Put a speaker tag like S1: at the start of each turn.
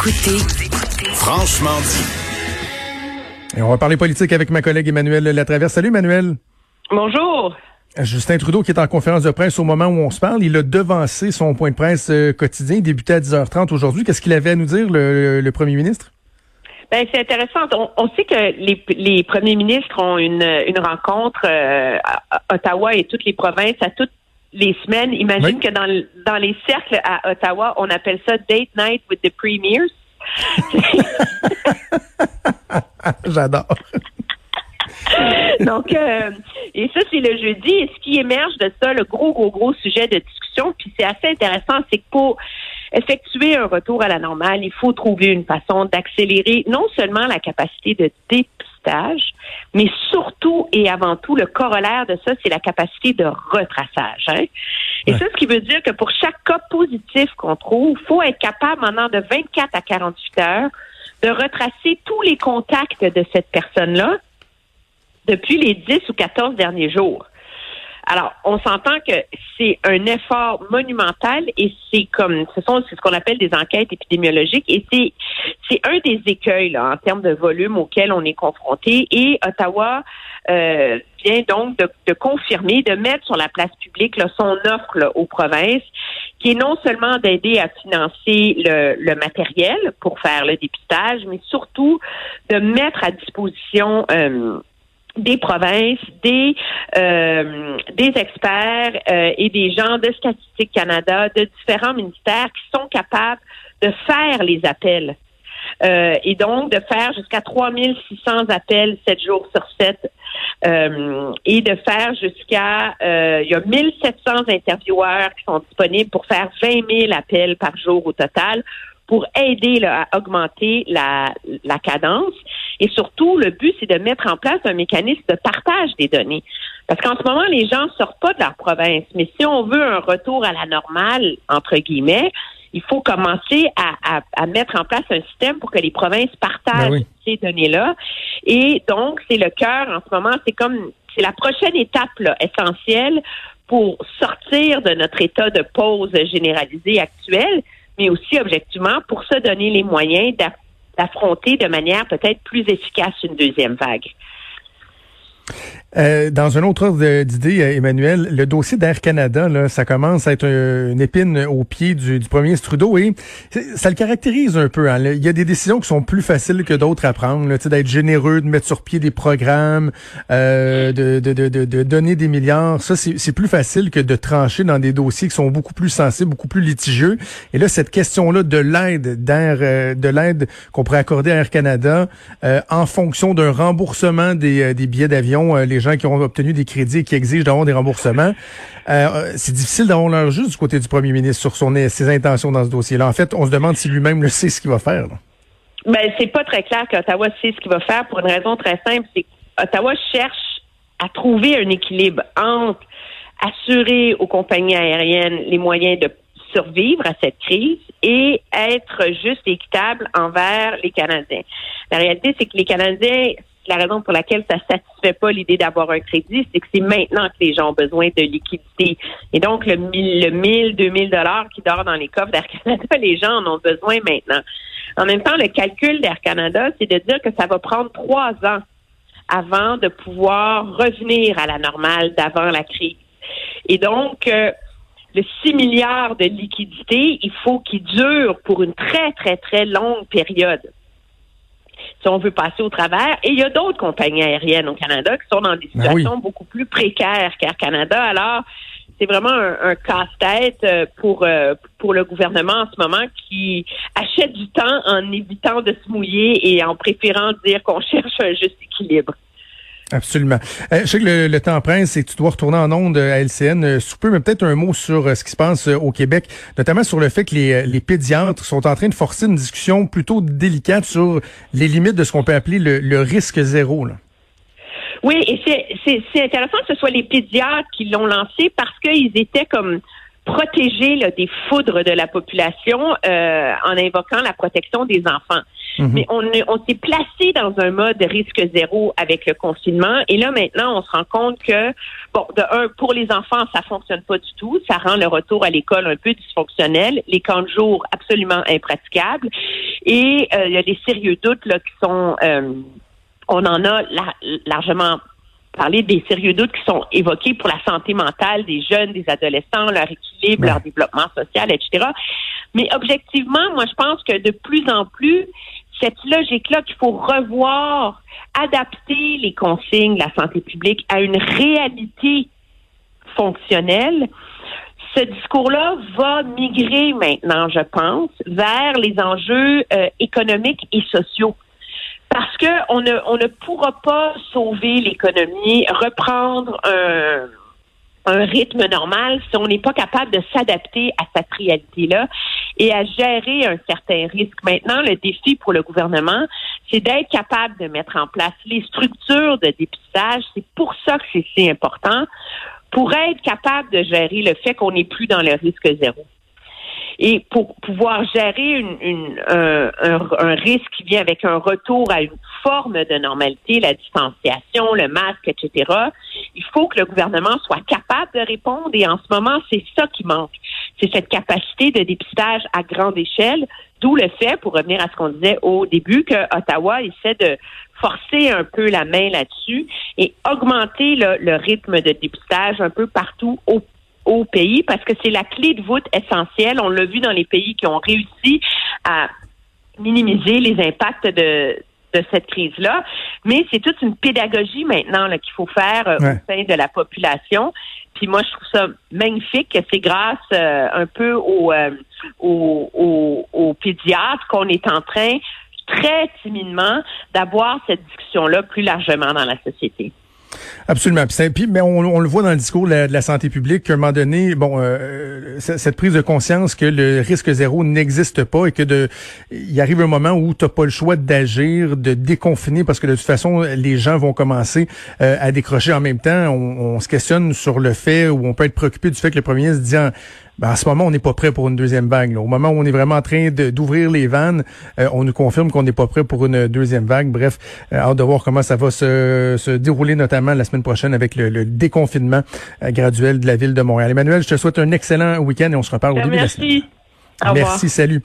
S1: écoutez Franchement dit.
S2: Et on va parler politique avec ma collègue Emmanuel Latraverse. Salut Emmanuel.
S3: Bonjour.
S2: Justin Trudeau qui est en conférence de presse au moment où on se parle, il a devancé son point de presse euh, quotidien, débuté à 10h30 aujourd'hui. Qu'est-ce qu'il avait à nous dire, le, premier ministre?
S3: Ben, c'est intéressant. On, sait que les, premiers ministres ont une, rencontre euh, à Ottawa et toutes les provinces à toutes les semaines. Imagine que dans, dans les cercles à Ottawa, on appelle ça Date Night with the Premiers.
S2: J'adore.
S3: Donc, euh, et ça, c'est le jeudi. Et ce qui émerge de ça, le gros, gros, gros sujet de discussion, puis c'est assez intéressant, c'est que pour effectuer un retour à la normale, il faut trouver une façon d'accélérer non seulement la capacité de dépistage, mais surtout et avant tout, le corollaire de ça, c'est la capacité de retraçage. Hein. Et ça, ce qui veut dire que pour chaque cas positif qu'on trouve, il faut être capable, maintenant de 24 à 48 heures, de retracer tous les contacts de cette personne-là depuis les 10 ou 14 derniers jours. Alors, on s'entend que c'est un effort monumental et c'est comme, ce sont ce qu'on appelle des enquêtes épidémiologiques et c'est c'est un des écueils en termes de volume auquel on est confronté et Ottawa euh, vient donc de, confirmer, de mettre sur la place publique là, son offre aux provinces, qui est non seulement d'aider à financer le, le, matériel pour faire le dépistage, mais surtout de mettre à disposition euh, des provinces, des euh, des experts euh, et des gens de Statistique Canada, de différents ministères qui sont capables de faire les appels. Euh, et donc de faire jusqu'à 3600 appels 7 jours sur 7 et de faire jusqu'à il y a 1700 intervieweurs qui sont disponibles pour faire 20 000 appels par jour au total pour aider à augmenter la, la cadence. Et surtout, le but, c'est de mettre en place un mécanisme de partage des données. Parce qu'en ce moment, les gens ne sortent pas de leur province. Mais si on veut un retour à la normale, entre guillemets, il faut commencer à, à, mettre en place un système pour que les provinces partagent ben ces données-là. Et donc, c'est le cœur en ce moment, c'est comme c'est la prochaine étape là, essentielle pour sortir de notre état de pause généralisé actuel, mais aussi objectivement pour se donner les moyens d'affronter de manière peut-être plus efficace une deuxième vague.
S2: Euh, dans un autre ordre d'idée, euh, Emmanuel, le dossier d'Air Canada, là, ça commence à être une épine au pied du, premier Trudeau et ça le caractérise un peu. Hein. Il y a des décisions qui sont plus faciles que d'autres à prendre, d'être généreux, de mettre sur pied des programmes, euh, de, de, de, de, donner des milliards. Ça, c'est plus facile que de trancher dans des dossiers qui sont beaucoup plus sensibles, beaucoup plus litigieux. Et là, cette question-là de l'aide d'Air, euh, de l'aide qu'on pourrait accorder à Air Canada en fonction d'un remboursement des, des billets d'avion, les gens qui ont obtenu des crédits et qui exigent d'avoir des remboursements. Euh, c'est difficile d'avoir l'heure juste du côté du premier ministre sur ses intentions dans ce dossier-là. En fait, on se demande si lui-même le sait ce qu'il va faire.
S3: Ben, c'est pas très clair qu'Ottawa sait ce qu'il va faire pour une raison très simple, c'est qu'Ottawa cherche à trouver un équilibre entre assurer aux compagnies aériennes les moyens de survivre à cette crise et être juste et équitable envers les Canadiens. La réalité, c'est que les Canadiens la raison pour laquelle ça satisfait pas l'idée d'avoir un crédit, c'est que c'est maintenant que les gens ont besoin de liquidité. Et donc, le 1000, le 1000, 2000 dollars qui dort dans les coffres d'Air Canada, les gens en ont besoin maintenant. En même temps, le calcul d'Air Canada, c'est de dire que ça va prendre trois ans avant de pouvoir revenir à la normale d'avant la crise. Et donc, euh, le 6 milliards de liquidité, il faut qu'il dure pour une très, très, très longue période si on veut passer au travers. Et il y a d'autres compagnies aériennes au Canada qui sont dans des ben situations beaucoup plus précaires qu'Air Canada. Alors, c'est vraiment un, casse-tête euh, pour euh, pour le gouvernement en ce moment qui achète du temps en évitant de se mouiller et en préférant dire qu'on cherche un juste équilibre.
S2: Absolument. Euh, je sais que le, temps presse et tu dois retourner en onde à LCN euh, sous peu, mais peut-être un mot sur euh, ce qui se passe au Québec, notamment sur le fait que les, pédiatres sont en train de forcer une discussion plutôt délicate sur les limites de ce qu'on peut appeler le, risque zéro. Là.
S3: Oui, et c'est intéressant que ce soit les pédiatres qui l'ont lancé parce qu'ils étaient comme protéger là, des foudres de la population euh, en invoquant la protection des enfants. Mhm. Mais on, on s'est placé dans un mode risque zéro avec le confinement. Et là, maintenant, on se rend compte que, bon, de un, pour les enfants, ça fonctionne pas du tout. Ça rend le retour à l'école un peu dysfonctionnel. Les camps de jour, absolument impraticables. Et euh, il y a des sérieux doutes là, qui sont... Euh, on en a largement parler des sérieux doutes qui sont évoqués pour la santé mentale des jeunes, des adolescents, leur équilibre, leur développement social, etc. Mais objectivement, moi, je pense que de plus en plus, cette logique-là qu'il faut revoir, adapter les consignes de la santé publique à une réalité fonctionnelle, ce discours-là va migrer maintenant, je pense, vers les enjeux euh, économiques et sociaux. Parce que on ne, on ne pourra pas sauver l'économie, reprendre un, un rythme normal si on n'est pas capable de s'adapter à cette réalité-là et à gérer un certain risque. Maintenant, le défi pour le gouvernement, c'est d'être capable de mettre en place les structures de dépistage. C'est pour ça que c'est si important, pour être capable de gérer le fait qu'on n'est plus dans le risque zéro. Et pour pouvoir gérer un, un, risque qui vient avec un retour à une forme de normalité, la distanciation, le masque, etc., il faut que le gouvernement soit capable de répondre. Et en ce moment, c'est ça qui manque. C'est cette capacité de dépistage à grande échelle, d'où le fait, pour revenir à ce qu'on disait au début, que Ottawa essaie de forcer un peu la main là-dessus et augmenter le, rythme de dépistage un peu partout au au pays parce que c'est la clé de voûte essentielle. On l'a vu dans les pays qui ont réussi à minimiser les impacts de, de cette crise-là. Mais c'est toute une pédagogie maintenant qu'il faut faire euh, au sein de la population. Puis moi, je trouve ça magnifique que c'est grâce euh, un peu aux, euh, aux, aux pédiatres qu'on est en train très timidement d'avoir cette discussion-là plus largement dans la société.
S2: Absolument. Puis, mais on, le voit dans le discours de la, santé publique qu'à un moment donné, bon, euh, cette prise de conscience que le risque zéro n'existe pas et que de, il arrive un moment où tu n'as pas le choix d'agir, de déconfiner parce que de toute façon, les gens vont commencer euh, à décrocher en même temps. On, se questionne sur le fait ou on peut être préoccupé du fait que le premier ministre dit ben, en ce moment, on n'est pas prêt pour une deuxième vague. Au moment où on est vraiment en train d'ouvrir les vannes, euh, on nous confirme qu'on n'est pas prêt pour une deuxième vague. Bref, euh, hâte de voir comment ça va se, se dérouler, notamment la semaine prochaine avec le, déconfinement euh, graduel de la ville de Montréal. Emmanuel, je te souhaite un excellent week-end et on se reparle au
S3: ben,
S2: début
S3: de la
S2: semaine. Merci, salut.